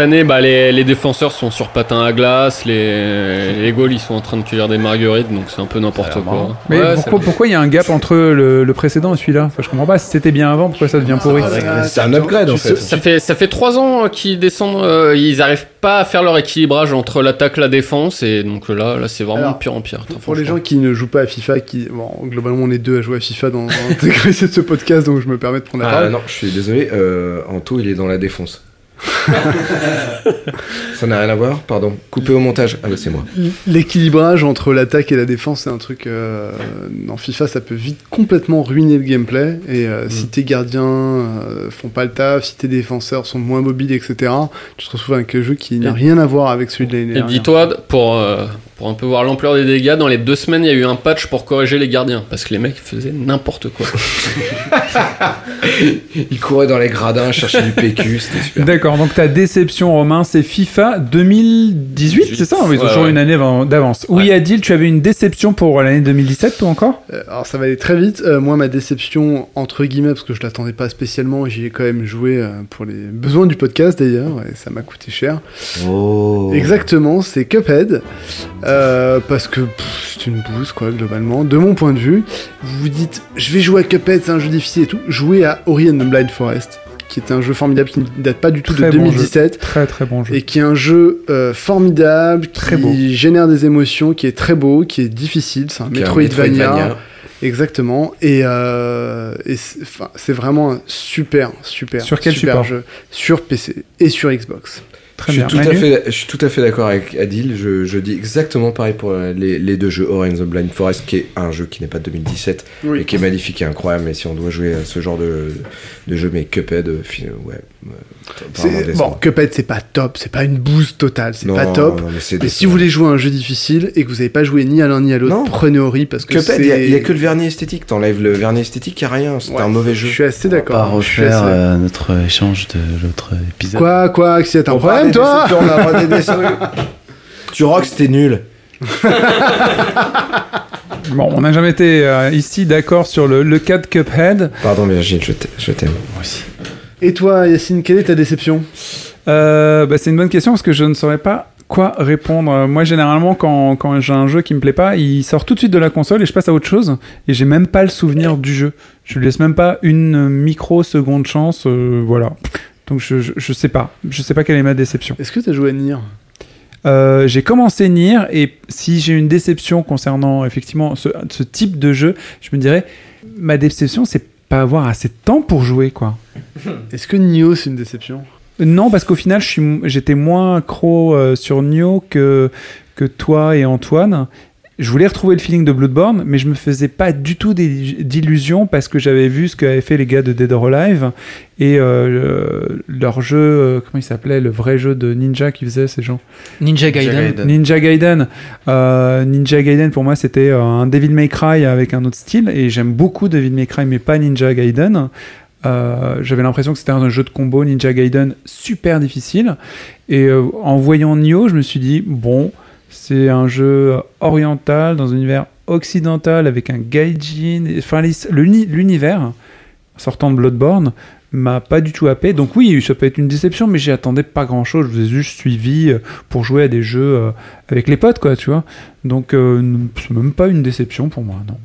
Cette année, bah, les, les défenseurs sont sur patin à glace, les, les goals ils sont en train de cueillir des marguerites, donc c'est un peu n'importe quoi. marrant. Mais Ouais, pourquoi, il y a un gap entre le, le précédent et celui-là enfin, Je comprends pas. Si c'était bien avant, pourquoi ça devient pourri Ah, C'est un upgrade en fait. Ça fait, ça fait trois ans qu'ils descendent, euh, ils arrivent pas à faire leur équilibrage entre l'attaque et la défense, et donc là, là c'est vraiment Alors, de pire en pire. Pour les gens qui ne jouent pas à FIFA, qui bon, globalement on est deux à jouer à FIFA dans, dans de ce podcast, donc je me permets de prendre la Ah parole. non, je suis désolé, euh, Anto il est dans la défense. Ça n'a rien à voir, pardon. Coupé au montage. Ah bah c'est moi. L'équilibrage entre l'attaque et la défense, c'est un truc. euh, dans FIFA, ça peut vite complètement ruiner le gameplay. Et euh, si tes gardiens euh, font pas le taf, si tes défenseurs sont moins mobiles, etc., tu te retrouves avec un jeu qui n'a Et- rien à voir avec celui de l'année Et dernière. dis-toi, pour, euh, pour un peu voir l'ampleur des dégâts, dans les deux semaines, il y a eu un patch pour corriger les gardiens, parce que les mecs faisaient n'importe quoi. Il courait dans les gradins, cherchait du PQ, c'était super. D'accord, donc ta déception, Romain, c'est FIFA 2018, c'est ça Ils ont Ouais, toujours ouais. une année d'avance. Oui, Ouais. Adil, tu avais une déception pour l'année 2017, toi encore? Euh, alors ça va aller très vite. Euh, moi, ma déception, entre guillemets, parce que je l'attendais pas spécialement, j'y ai quand même joué euh, pour les besoins du podcast d'ailleurs, et ça m'a coûté cher. Oh. Exactement, c'est Cuphead. Euh, parce que c'est une bouse, quoi, globalement. De mon point de vue, vous vous dites, je vais jouer à Cuphead, c'est un jeu difficile et tout. Jouez à Ori and the Blind Forest, qui est un jeu formidable qui ne date pas du tout Très de bon 2017. Très très bon jeu. Et qui est un jeu euh, formidable, qui Très beau. génère des émotions, qui est très beau, qui est difficile. C'est un Metroidvania. Metroidvania. Exactement. Et, euh, et c'est vraiment un super, super, Sur quel super support jeu. Sur PC et sur Xbox. Très je, bien. suis tout à fait, je suis tout à fait d'accord avec Adil. Je, je dis exactement pareil pour euh, les, les deux jeux. Ori and the Blind Forest, qui est un jeu qui n'est pas de 2017 et qui est magnifique et incroyable. Mais si on doit jouer à ce genre de, de jeu, mais Cuphead, euh, ouais. Euh. Bon, Cuphead, c'est pas top, c'est pas une bouse totale, c'est pas top. non, mais si vous voulez jouer à un jeu difficile et que vous n'avez pas joué ni à l'un ni à l'autre, prenez Ori parce que Cuphead, il y a- que le vernis esthétique. T'enlèves le vernis esthétique, il n'y a rien. C'est Ouais, un mauvais Je jeu. suis assez d'accord. Je suis refaire assez- euh, notre échange de l'autre épisode. Quoi, quoi, Axel, t'as un On problème, toi on. Tu rock, c'était nul. Bon, on n'a jamais été euh, ici d'accord sur le, le cas de Cuphead. Pardon, Virgile, je je t'aime. Moi aussi. Et toi, Yacine, quelle est ta déception Euh, bah, c'est une bonne question parce que je ne saurais pas quoi répondre. Moi, généralement, quand, quand j'ai un jeu qui me plaît pas, il sort tout de suite de la console et je passe à autre chose. Et j'ai même pas le souvenir du jeu. Je lui laisse même pas une micro-seconde chance. euh, voilà. Donc, je, je, je sais pas. Je sais pas quelle est ma déception. Est-ce que t'as joué à Nier? Euh, j'ai commencé Nier et si j'ai une déception concernant effectivement ce, ce type de jeu, je me dirais ma déception c'est pas avoir assez de temps pour jouer quoi. Est-ce que Nioh, c'est une déception? Non parce qu'au final j'étais moins accro euh, sur Nioh que que toi et Antoine. Je voulais retrouver le feeling de Bloodborne, mais je me faisais pas du tout d'illusions parce que j'avais vu ce qu'avaient fait les gars de Dead or Alive et euh, leur jeu, euh, comment il s'appelait, le vrai jeu de ninja qu'ils faisaient ces gens? Ninja Gaiden. Ninja Gaiden. Euh, Ninja Gaiden pour moi c'était euh, un Devil May Cry avec un autre style et j'aime beaucoup Devil May Cry mais pas Ninja Gaiden. Euh, J'avais l'impression que c'était un jeu de combo Ninja Gaiden super difficile et euh, en voyant Nioh je me suis dit bon c'est un jeu oriental dans un univers occidental avec un gaijin enfin l'univers sortant de Bloodborne m'a pas du tout happé. Donc oui, ça peut être une déception, mais j'y attendais pas grand chose. Je vous ai juste suivi euh, pour jouer à des jeux euh, avec les potes, quoi, tu vois. Donc euh, c'est même pas une déception pour moi, non.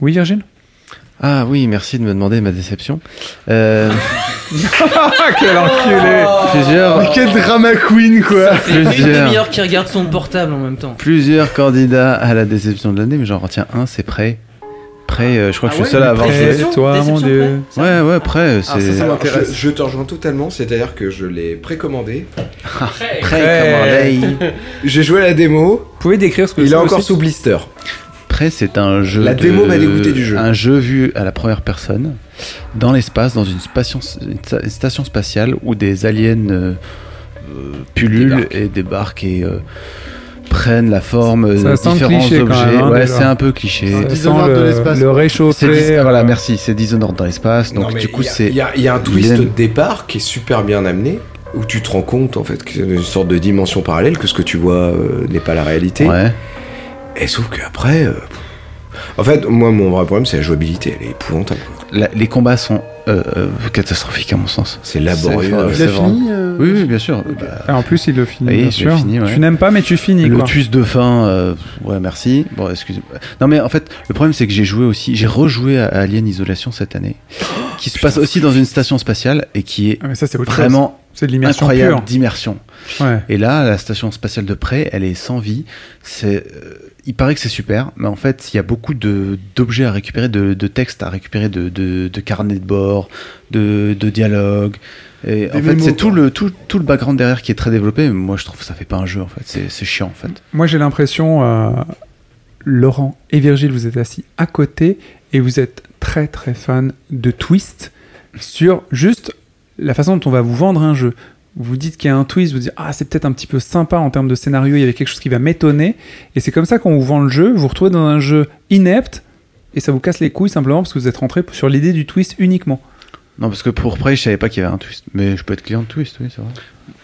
Oui, Virgile? Ah oui, merci de me demander ma déception. Euh, Quel enculé plusieurs, Mais quel drama queen, quoi C'est une Plusieurs. demi-heure qui regarde son portable en même temps. plusieurs candidats à la déception de l'année, mais j'en retiens un, c'est Prey. Prey, euh, je crois que Ah je suis ouais, seul à avoir. Déception, toi, mon dieu. Ouais, ouais, Prey, Ah, ça, c'est... ça m'intéresse. je, je te rejoins totalement, c'est-à-dire que je l'ai précommandé. On dit J'ai joué à la démo, Vous pouvez décrire ce que il est encore aussi sous blister. C'est un jeu. La de- démo m'a dégoûté du jeu. Un jeu vu à la première personne, dans l'espace, dans une, station- une sta- une station spatiale où des aliens euh, euh, pullulent Débarquent. et débarquent et euh, prennent la forme de différents cliché objets. même, hein, ouais, c'est un peu cliché. Dishonored sent de le, l'espace, le réchauffé. Dis- voilà, merci. C'est Dishonored dans l'espace. Donc Non, du coup, il y a- c'est Il y, a- il y a un twist de départ qui est super bien amené, où tu te rends compte en fait que c'est une sorte de dimension parallèle, que ce que tu vois euh, n'est pas la réalité. ouais. Et sauf qu'après. euh, En fait, moi, mon vrai problème, c'est la jouabilité. Elle est épouvantable. La- les combats sont euh, euh, catastrophiques à mon sens. C'est laborieux. Il a fini euh, Oui, oui, bien sûr. Bah, Ah, en plus, il le finit, Oui, bien sûr. fini, ouais. Tu n'aimes pas, mais tu finis, Le quoi. twist de fin, euh, ouais, merci. Bon, excusez-moi. Non, mais en fait, le problème, c'est que j'ai joué aussi, j'ai rejoué à Alien Isolation cette année, qui se passe aussi dans une station spatiale et qui est Ah, mais ça, vraiment C'est de l'immersion incroyable d'immersion. Ouais. Et là, la station spatiale de près, elle est sans vie. C'est, euh, il paraît que c'est super, mais en fait, il y a beaucoup d'objets à récupérer, de, de textes à récupérer, de, de, de carnets de bord, de, de dialogues. Et en fait, c'est tout le tout, tout le background derrière qui est très développé. Mais moi, je trouve que ça fait pas un jeu. En fait, c'est c'est chiant. En fait. Moi, j'ai l'impression, euh, Laurent et Virgile, vous êtes assis à côté et vous êtes très très fan de twist sur juste la façon dont on va vous vendre un jeu. Vous dites qu'il y a un twist, vous dites ah c'est peut-être un petit peu sympa en termes de scénario, il y avait quelque chose qui va m'étonner et c'est comme ça qu'on vous vend le jeu. Vous vous retrouvez dans un jeu inepte et ça vous casse les couilles simplement parce que vous êtes rentré sur l'idée du twist uniquement. Non, parce que pour Prey, je savais pas qu'il y avait un twist. Mais je peux être client de twist, oui, c'est vrai.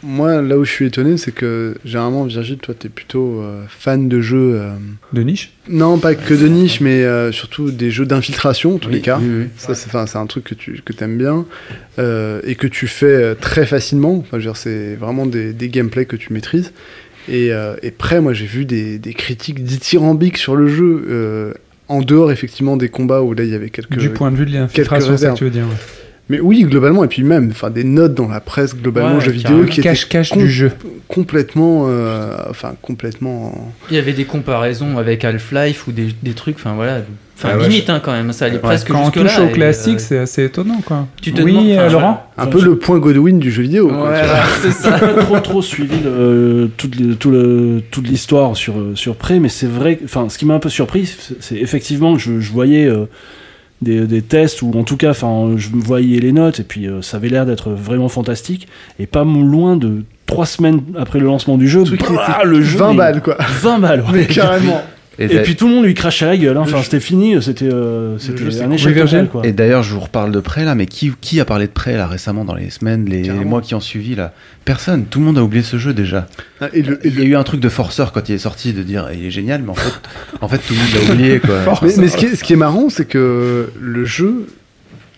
Moi, là où je suis étonné, c'est que généralement, Virgile, toi, t'es plutôt euh, fan de jeux. euh, De niche Non, pas que de niche, mais euh, surtout des jeux d'infiltration, en tous les cas. Oui, oui. Ça, c'est, enfin, c'est un truc que tu que aimes bien euh, et que tu fais euh, très facilement. Enfin, je veux dire, c'est vraiment des, des gameplays que tu maîtrises. Et, euh, et près, moi, j'ai vu des, des critiques dithyrambiques sur le jeu, euh, en dehors, effectivement, des combats où là, il y avait quelques. du point de vue de l'infiltration, c'est réserves. que tu veux dire. ouais. Mais oui, globalement, et puis même, enfin, des notes dans la presse, globalement, Ouais, jeux vidéo, qui étaient Cache-cache con- du jeu. complètement. euh, enfin, complètement. Il y avait des comparaisons avec Half-Life ou des, des trucs, enfin voilà. Enfin, Ah ouais, limite hein, quand même, ça allait presque Quand on jusque-là. touche au classique, euh, c'est assez étonnant quoi. tu te oui, demandes- euh, Laurent Un Enfin, peu je- le point Godwin du jeu vidéo. Voilà, c'est ça. pas trop trop suivi le- toute, le- tout le- toute l'histoire sur, sur Prey, mais c'est vrai, que- enfin, ce qui m'a un peu surpris, c'est- c'est effectivement que je, je voyais euh, des, des tests, ou en tout cas, enfin, je voyais les notes, et puis euh, ça avait l'air d'être vraiment fantastique, et pas loin de trois semaines après le lancement du jeu, Le bah, le jeu, 20 mais- balles, quoi. 20 balles, ouais. Mais carrément. Et, puis tout le monde lui crachait à la gueule, hein. enfin c'était fini, c'était euh, un échec total, quoi. et d'ailleurs, je vous reparle de Prey là, mais qui, qui a parlé de Prey là récemment dans les semaines, les, mois qui ont suivi là? Personne. Tout le monde a oublié ce jeu déjà. Ah, Et le, et Il y a le- eu un truc de forceur quand il est sorti de dire il est génial, mais en fait, en fait tout le monde l'a oublié quoi. Mais, mais ce, qui est, ce qui est marrant, c'est que le jeu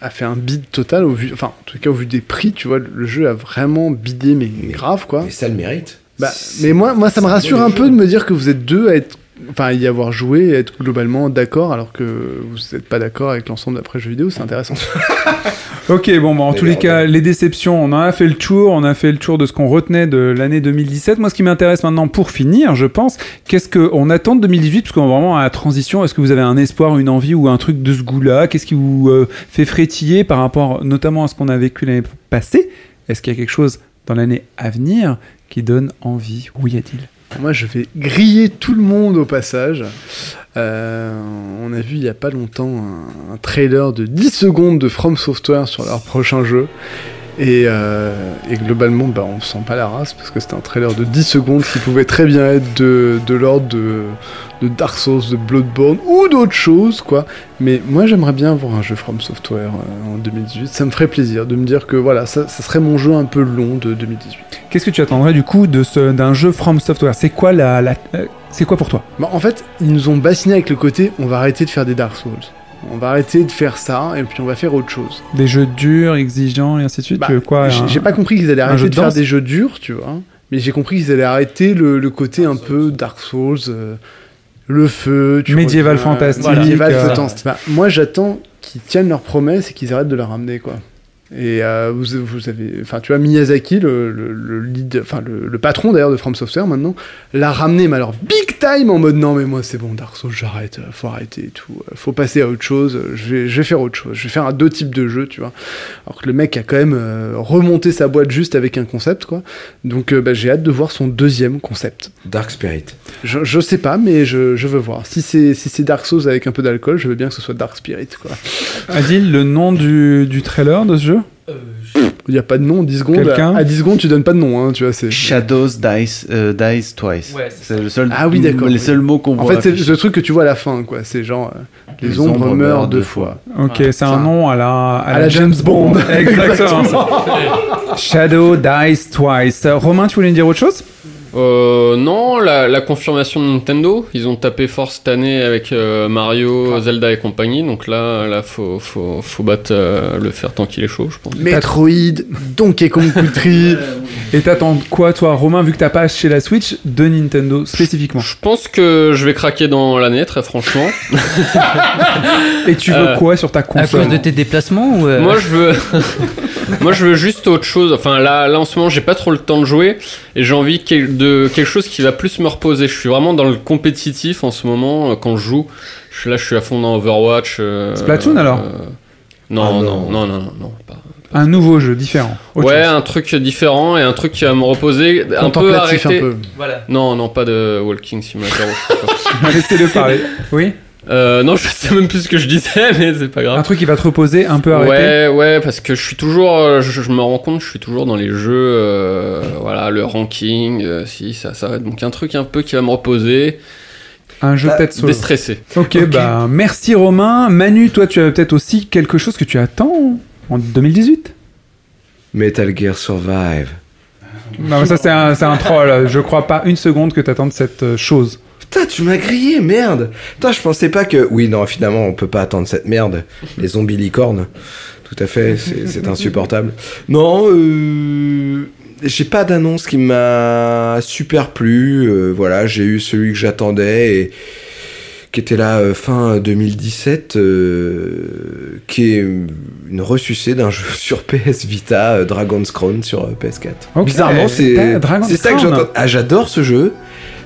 a fait un bid total au vu, enfin, en tout cas au vu des prix, tu vois, le jeu a vraiment bidé, mais grave, quoi. Mais ça le mérite. Bah, mais moi, moi, ça me rassure un peu jeu. de me dire que vous êtes deux à être, enfin, y avoir joué et être globalement d'accord, alors que vous n'êtes pas d'accord avec l'ensemble d'après jeux vidéo, c'est intéressant. Ok, bon, bah, en Mais tous les cas, les déceptions, on en a fait le tour, on a fait le tour de ce qu'on retenait de l'année 2017. Moi, ce qui m'intéresse maintenant pour finir, je pense, qu'est-ce qu'on attend de 2018, parce qu'on est vraiment à la transition, est-ce que vous avez un espoir, une envie ou un truc de ce goût-là? Qu'est-ce qui vous euh, fait frétiller par rapport notamment à ce qu'on a vécu l'année passée? Est-ce qu'il y a quelque chose dans l'année à venir qui donne envie? Oui, a-t-il Moi, je vais griller tout le monde au passage. Euh, on a vu il y a pas longtemps un, un trailer de 10 secondes de From Software sur leur prochain jeu. Et, euh, et globalement, bah, on sent pas la race parce que c'était un trailer de 10 secondes qui pouvait très bien être de, de l'ordre de, de Dark Souls, de Bloodborne ou d'autres choses, quoi. Mais moi, j'aimerais bien voir un jeu From Software euh, en 2018. Ça me ferait plaisir de me dire que voilà, ça, ça serait mon jeu un peu long de 2018. Qu'est-ce que tu attendrais du coup d'un jeu From Software? C'est quoi la, la- euh, c'est quoi pour toi? Bah, en fait, ils nous ont bassiné avec le côté on va arrêter de faire des Dark Souls. On va arrêter de faire ça et puis on va faire autre chose. Des jeux durs, exigeants et ainsi de suite Bah, Tu veux quoi j'ai un- pas compris qu'ils allaient arrêter de de faire des jeux durs, tu vois. Mais j'ai compris qu'ils allaient arrêter le, le côté un peu Dark Souls, euh, le feu, tu Médiéval fantastique, médiéval euh, fantastique. Bah, moi, j'attends qu'ils tiennent leurs promesses et qu'ils arrêtent de la ramener, quoi. Et euh, vous, vous avez, enfin, tu vois, Miyazaki, le, le, le lead, enfin, le, le patron d'ailleurs de From Software maintenant, l'a ramené, mais alors big time en mode non, mais moi c'est bon, Dark Souls, j'arrête, euh, faut arrêter et tout, euh, faut passer à autre chose, je vais, je vais faire autre chose, je vais faire un deux types de jeux, tu vois. Alors que le mec a quand même euh, remonté sa boîte juste avec un concept, quoi. Donc euh, bah, j'ai hâte de voir son deuxième concept. Dark Spirit. Je, je sais pas, mais je, je veux voir. Si c'est si c'est Dark Souls avec un peu d'alcool, je veux bien que ce soit Dark Spirit, quoi. Adil, le nom du, du trailer de ce jeu? Il y a pas de nom, 10 secondes. Quelqu'un À, à 10 secondes, tu donnes pas de nom, hein, tu vois, c'est. Shadows dies, euh, dies twice. Ouais, c'est c'est le seul. Ah oui, d'accord, Les oui. seuls mots qu'on En voit. fait, c'est le truc que tu vois à la fin, quoi. C'est genre, euh, les, ombres, meurent deux fois. Ok, Ouais, c'est un nom à la, à À la James Bond. Exactement. Shadow Dies Twice. Euh, Romain, tu voulais me dire autre chose? Euh, non, la, la confirmation de Nintendo, ils ont tapé fort cette année avec euh, Mario, Zelda et compagnie, donc là, là faut, faut, faut battre euh, le fer tant qu'il est chaud, je pense. Metroid, Donkey Kong Country. Et t'attends quoi, toi, Romain, vu que t'as pas acheté la Switch de Nintendo spécifiquement Je pense que je vais craquer dans l'année, très franchement. Et tu veux Euh, quoi sur ta À console cause de tes déplacements ou euh, Moi, je veux, moi, je veux juste autre chose. Enfin, là, là, en ce moment, j'ai pas trop le temps de jouer et j'ai envie de quelque chose qui va plus me reposer. Je suis vraiment dans le compétitif en ce moment euh, quand je joue. Je suis là, je suis à fond dans Overwatch. euh, Splatoon, alors euh, non, Ah, non, non. non, non, non, non, pas. Un nouveau jeu différent. Ouais, chose. un truc différent et un truc qui va me reposer. Un peu arrêté. un peu. Voilà. Non, non, pas de Walking Simulator. Laissez-le parler. Oui euh, non, je sais même plus ce que je disais, mais c'est pas grave. Un truc qui va te reposer, un peu arrêté. Ouais, ouais, parce que je suis toujours, euh, je, je me rends compte, je suis toujours dans les jeux, euh, voilà, le ranking, euh, si, ça, ça, donc un truc un peu qui va me reposer, Un jeu Bah, peut-être solo. Ok, bah merci Romain. Manu, toi, tu as peut-être aussi quelque chose que tu attends en 2018 Metal Gear Survive. Non, mais ça c'est un, c'est un troll. Je crois pas une seconde que t'attendes cette euh, chose. Putain, tu m'as grillé, merde Putain, je pensais pas que... Oui, non, finalement, on peut pas attendre cette merde. Les zombies licornes. Tout à fait, c'est c'est insupportable. Non, euh... J'ai pas d'annonce qui m'a super plu. euh, voilà, j'ai eu celui que j'attendais et qui était là euh, fin 2017, euh, qui est une ressucée d'un jeu sur PS Vita, euh, Dragon's Crown sur euh, PS4. Ok, Bizarrement, c'est Dragon's c'est ça que j'entends. Ah, j'adore ce jeu.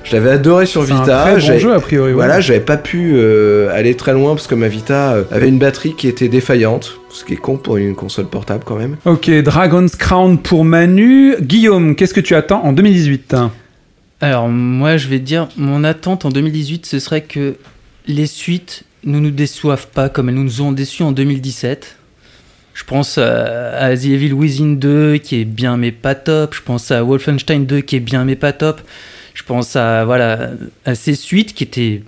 Je l'avais adoré sur C'est un Vita. très bon jeu a priori. ouais. Voilà, j'avais pas pu euh, aller très loin parce que ma Vita euh, avait une batterie qui était défaillante, ce qui est con pour une console portable quand même. Ok, Dragon's Crown pour Manu. Guillaume, qu'est-ce que tu attends en 2018 Alors moi je vais te dire, mon attente en 2018 ce serait que les suites ne nous déçoivent pas comme elles nous ont déçus en 2017. Je pense à, The Evil Within 2 qui est bien mais pas top. Je pense à Wolfenstein 2 qui est bien mais pas top. Je pense à voilà à ces suites qui étaient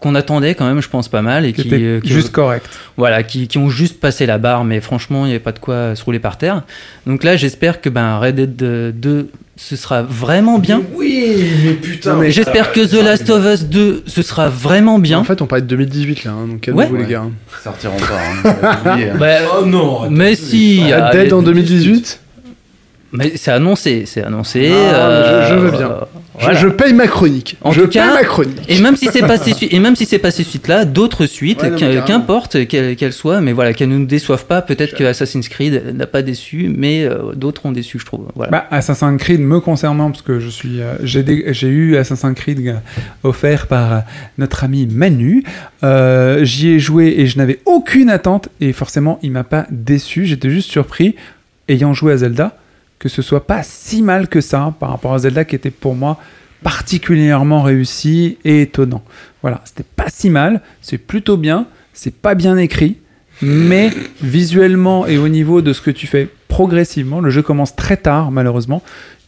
qu'on attendait quand même, je pense pas mal et qui, euh, qui- juste correct. voilà, qui, qui ont juste passé la barre, mais franchement, il n'y avait pas de quoi se rouler par terre. Donc là, j'espère que ben, Red Dead 2, ce sera vraiment bien. Oui, mais putain. Mais- J'espère que The Last of Us 2, ce sera vraiment bien. En fait, on parlait de 2018 là, hein, donc calmez-vous Ouais. les gars. Ils sortiront pas. Hein. Hein. Bah, Oh non. mais si. Red ah, Dead en mais- 2018 Mais c'est annoncé, c'est annoncé. Ah, je- je veux bien. Je, paye ma chronique. En je tout paye cas- ma chronique. Et même si c'est pas ces suites, et même si c'est pas ces suites-là, d'autres suites, Ouais, non, mais qu'un- carrément. qu'importe qu'elles qu'elles soient, mais voilà, qu'elles ne nous déçoivent pas. Peut-être que Assassin's Creed n'a pas déçu, mais euh, d'autres ont déçu, je trouve. Voilà. Bah, Assassin's Creed me concernant, parce que je suis, euh, j'ai dé- j'ai eu Assassin's Creed euh, offert par notre ami Manu. Euh, J'y ai joué et je n'avais aucune attente et forcément il m'a pas déçu. J'étais juste surpris, ayant joué à Zelda, que ce soit pas si mal que ça par rapport à Zelda qui était pour moi particulièrement réussi et étonnant. Voilà, c'était pas si mal, c'est plutôt bien, c'est pas bien écrit, mais visuellement et au niveau de ce que tu fais progressivement, le jeu commence très tard malheureusement.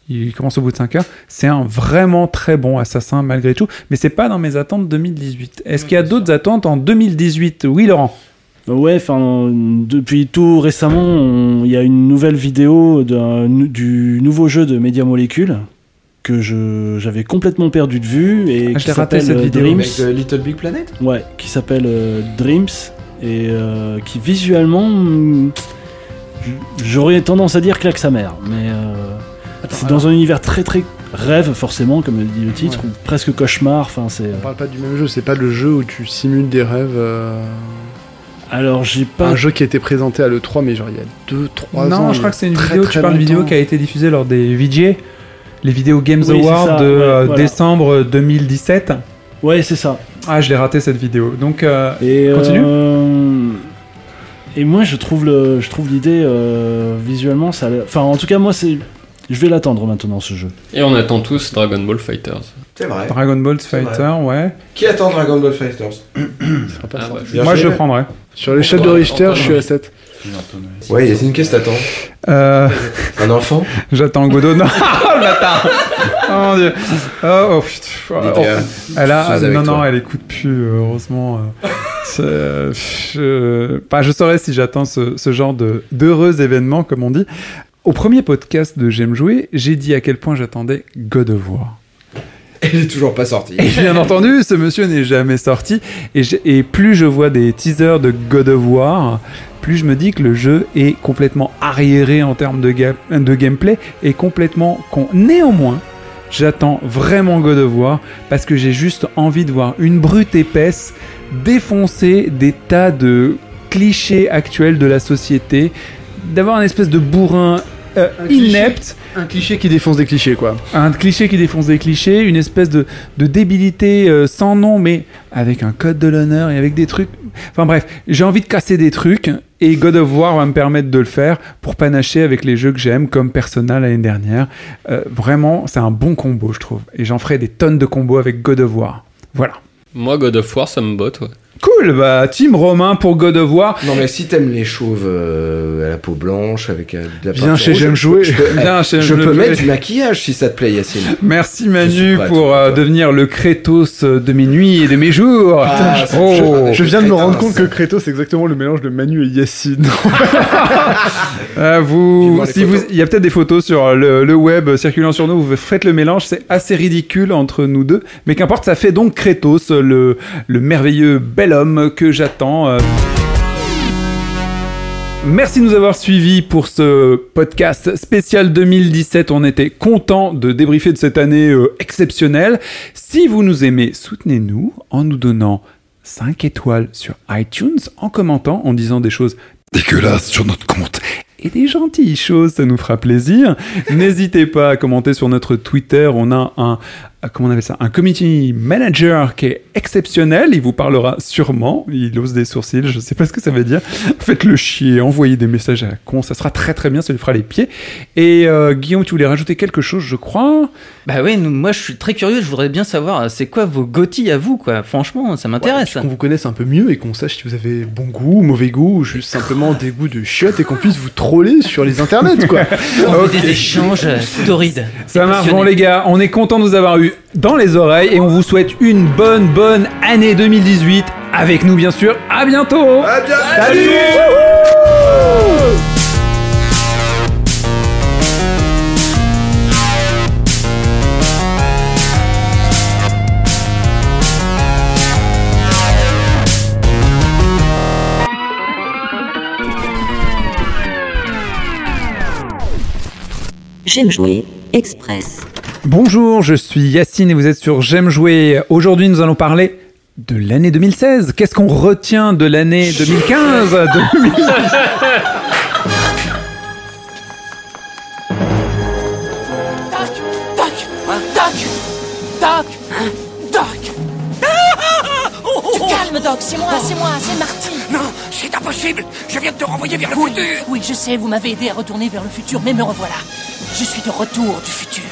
Il commence au bout de 5 heures. C'est un vraiment très bon assassin malgré tout, mais c'est pas dans mes attentes 2018. Est-ce qu'il y a d'autres attentes en 2018 Oui, Laurent. Ouais, enfin, depuis tout récemment, il y a une nouvelle vidéo d'un- du nouveau jeu de Media Molecule que je- j'avais complètement perdu de vue et Ah, je qui s'appelle cette euh, vidéo, Dreams. Avec euh, Little Big Planet Ouais, qui s'appelle euh, Dreams et euh, qui visuellement, j'aurais tendance à dire claque sa mère, mais euh, c'est dans un univers très très rêve forcément, comme dit le titre, ou presque cauchemar. Enfin, c'est. On parle pas du même jeu, c'est pas le jeu où tu simules des rêves. Euh, Alors j'ai pas. Un jeu qui a été présenté à l'E3, mais genre il y a 2-3 ans. non, je crois que c'est une très, vidéo, très tu parles d'une vidéo longtemps. qui a été diffusée lors des VJ, les vidéos Games Oui, Awards de ouais, euh, voilà. décembre 2017. Ouais, c'est ça. Ah, je l'ai raté cette vidéo. Donc, euh, Et Continue. euh, Et moi, je trouve le, je trouve l'idée euh, visuellement, ça. a l'air- Enfin, en tout cas, moi, c'est. Je vais l'attendre maintenant ce jeu. Et on attend tous Dragon Ball Fighters. C'est vrai. Dragon Ball Fighter, ouais. Qui attend Dragon Ball Fighters pas Ah, bah, Moi, je le prendrai. Sur l'échelle de Richter, je suis à 7. Ouais, Yacine, qu'est-ce que t'attends Euh, Un enfant J'attends Godot. Non, oh, le bâtard Oh mon dieu Oh, oh, putain. Oh, Elle a, non, non, toi. elle écoute plus, euh, heureusement. euh. Euh, je, enfin, je saurais si j'attends ce, ce genre de, d'heureux événements, comme on dit. Au premier podcast de J'aime jouer, j'ai dit à quel point j'attendais God of War. Elle est toujours pas sortie. Et bien entendu, ce monsieur n'est jamais sorti. Et, plus je vois des teasers de God of War, plus je me dis que le jeu est complètement arriéré en termes de, ga- de gameplay et complètement con. Néanmoins, j'attends vraiment God of War parce que j'ai juste envie de voir une brute épaisse défoncer des tas de clichés actuels de la société, d'avoir une espèce de bourrin euh, Un cliché. inepte Un cliché qui défonce des clichés, quoi. un cliché qui défonce des clichés, une espèce de, de débilité euh, sans nom, mais avec un code de l'honneur et avec des trucs. Enfin bref, j'ai envie de casser des trucs et God of War va me permettre de le faire pour panacher avec les jeux que j'aime, comme Persona l'année dernière. Euh, vraiment, c'est un bon combo, je trouve. Et j'en ferai des tonnes de combos avec God of War. Voilà. Moi, God of War, ça me botte, ouais. Cool, bah, Team Romain pour God of War. Non, mais si t'aimes les chauves euh, à la peau blanche avec euh, de la Viens chez J'aime je- jouer. Je, peux- je peux jouer. mettre du maquillage si ça te plaît, Yacine. Merci Je Manu pour euh, devenir le Kratos de mes nuits et de mes jours. Ah, me Oh. Je viens de me rendre compte que Kratos, c'est exactement le mélange de Manu et Yacine. Vous, si vous, il y a peut-être des photos sur le, le web circulant sur nous. Vous faites le mélange, c'est assez ridicule entre nous deux, mais qu'importe, ça fait donc Kratos, le, le merveilleux bel homme que j'attends. euh. Merci de nous avoir suivis pour ce podcast spécial 2017. On était content de débriefer de cette année euh, exceptionnelle. Si vous nous aimez, soutenez-nous en nous donnant 5 étoiles sur iTunes, en commentant, en disant des choses dégueulasses sur notre compte et des gentilles choses, ça nous fera plaisir. N'hésitez pas à commenter sur notre Twitter. On a un- comment on appelle ça, un community manager qui est exceptionnel. Il vous parlera sûrement. Il ose des sourcils. Je sais pas ce que ça veut dire. Faites-le chier. Envoyez des messages à la con. Ça sera très très bien. Ça lui fera les pieds. Et euh, Guillaume, tu voulais rajouter quelque chose, je crois? Bah oui, moi je suis très curieux, je voudrais bien savoir, euh, c'est quoi vos gothis à vous, quoi? Franchement, ça m'intéresse. Qu'on vous connaisse un peu mieux et qu'on sache si vous avez bon goût, mauvais goût, ou juste simplement des goûts de chiottes et qu'on puisse vous troller sur les internets, quoi. On veut Ok. des échanges euh, torrides. Ça marche. Bon, les gars, on est content de vous avoir eu dans les oreilles et on vous souhaite une bonne, bonne année 2018 avec nous, bien sûr. À bientôt. À bien Salut J'aime jouer. Express. Bonjour, je suis Yacine et vous êtes sur J'aime jouer. Aujourd'hui, nous allons parler de l'année 2016. Qu'est-ce qu'on retient de l'année 2015 2000 Doc Doc Tu calmes, Doc, c'est moi, c'est moi, c'est Marty Non, c'est impossible Je viens de te renvoyer vers le futur Oui, je sais, vous m'avez aidé à retourner vers le futur, mais me revoilà. Je suis de retour du futur.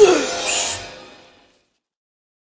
Jesus.